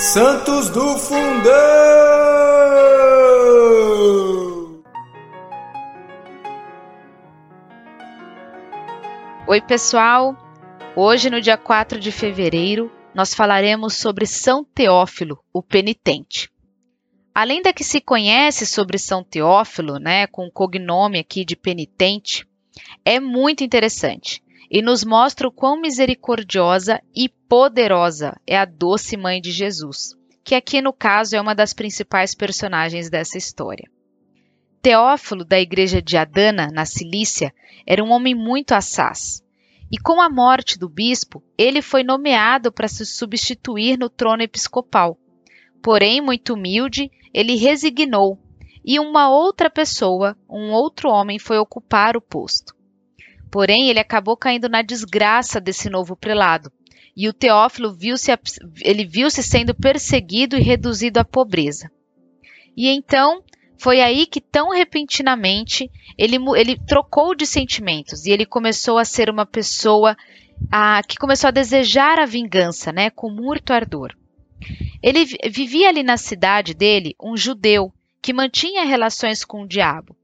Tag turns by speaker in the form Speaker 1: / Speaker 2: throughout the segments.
Speaker 1: Santos do Fundão!
Speaker 2: Oi, pessoal! Hoje, no dia 4 de fevereiro, nós falaremos sobre São Teófilo, o penitente. Além da que se conhece sobre São Teófilo, né, com o cognome aqui de penitente, é muito interessante e nos mostra o quão misericordiosa e poderosa é a doce mãe de Jesus, que aqui no caso é uma das principais personagens dessa história. Teófilo, da igreja de Adana, na Cilícia, era um homem muito assaz. E com a morte do bispo, ele foi nomeado para se substituir no trono episcopal. Porém, muito humilde, ele resignou e uma outra pessoa, um outro homem, foi ocupar o posto. Porém, ele acabou caindo na desgraça desse novo prelado. E o Teófilo viu-se ele viu-se sendo perseguido e reduzido à pobreza. E então foi aí que tão repentinamente ele, ele trocou de sentimentos e ele começou a ser uma pessoa a, que começou a desejar a vingança, né, com muito ardor. Ele vivia ali na cidade dele um judeu que mantinha relações com o diabo.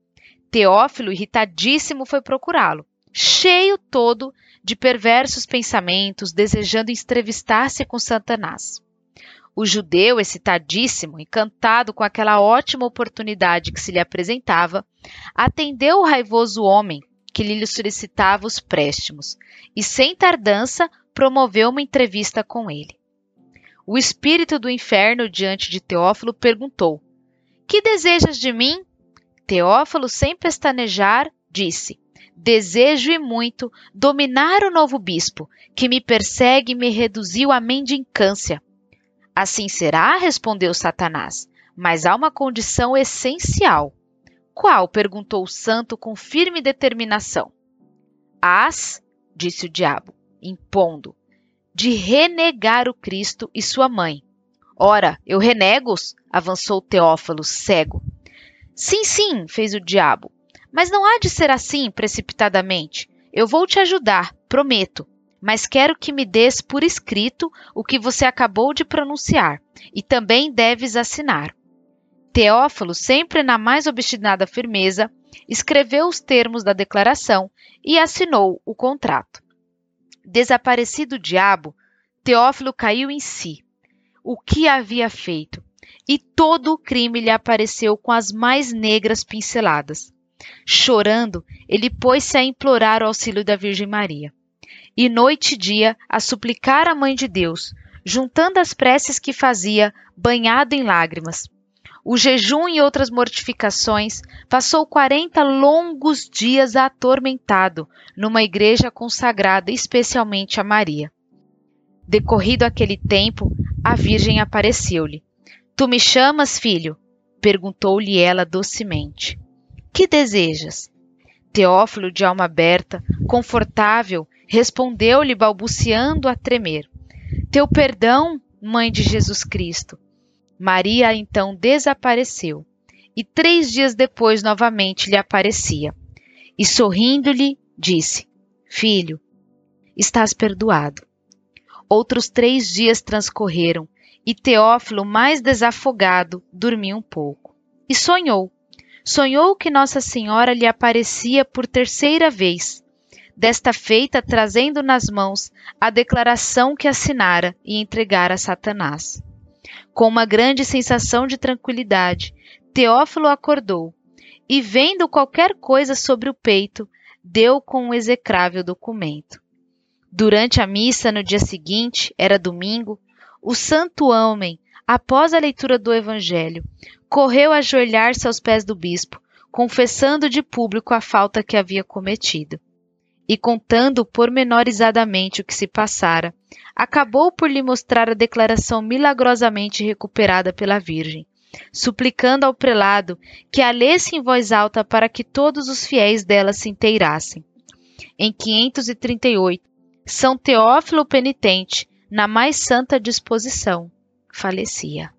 Speaker 2: Teófilo, irritadíssimo, foi procurá-lo cheio todo de perversos pensamentos, desejando entrevistar-se com Satanás. O judeu, excitadíssimo, encantado com aquela ótima oportunidade que se lhe apresentava, atendeu o raivoso homem que lhe solicitava os préstimos e, sem tardança, promoveu uma entrevista com ele. O espírito do inferno, diante de Teófilo, perguntou: Que desejas de mim? Teófilo, sem pestanejar, disse: Desejo e muito dominar o novo bispo, que me persegue e me reduziu à mendicância. Assim será, respondeu Satanás, mas há uma condição essencial. Qual? perguntou o santo com firme determinação. Hás, disse o diabo, impondo, de renegar o Cristo e sua mãe. Ora, eu renego-os, avançou Teófilo, cego. Sim, sim, fez o diabo. Mas não há de ser assim precipitadamente. Eu vou te ajudar, prometo. Mas quero que me des por escrito o que você acabou de pronunciar, e também deves assinar. Teófilo, sempre na mais obstinada firmeza, escreveu os termos da declaração e assinou o contrato. Desaparecido o diabo, Teófilo caiu em si. O que havia feito? E todo o crime lhe apareceu com as mais negras pinceladas. Chorando, ele pôs-se a implorar o auxílio da Virgem Maria. E noite e dia a suplicar à Mãe de Deus, juntando as preces que fazia, banhado em lágrimas. O jejum e outras mortificações, passou quarenta longos dias atormentado numa igreja consagrada especialmente a Maria. Decorrido aquele tempo, a Virgem apareceu-lhe. Tu me chamas, filho? perguntou-lhe ela docemente. Que desejas? Teófilo, de alma aberta, confortável, respondeu-lhe, balbuciando a tremer: Teu perdão, mãe de Jesus Cristo. Maria então desapareceu, e três dias depois novamente lhe aparecia. E sorrindo-lhe, disse: Filho, estás perdoado. Outros três dias transcorreram, e Teófilo, mais desafogado, dormiu um pouco. E sonhou sonhou que Nossa Senhora lhe aparecia por terceira vez, desta feita trazendo nas mãos a declaração que assinara e entregara a Satanás. Com uma grande sensação de tranquilidade, Teófilo acordou e, vendo qualquer coisa sobre o peito, deu com o execrável documento. Durante a missa no dia seguinte, era domingo, o santo homem, após a leitura do Evangelho, correu a ajoelhar-se aos pés do bispo, confessando de público a falta que havia cometido. E contando pormenorizadamente o que se passara, acabou por lhe mostrar a declaração milagrosamente recuperada pela Virgem, suplicando ao prelado que a lesse em voz alta para que todos os fiéis dela se inteirassem. Em 538, São Teófilo Penitente, na mais santa disposição, falecia.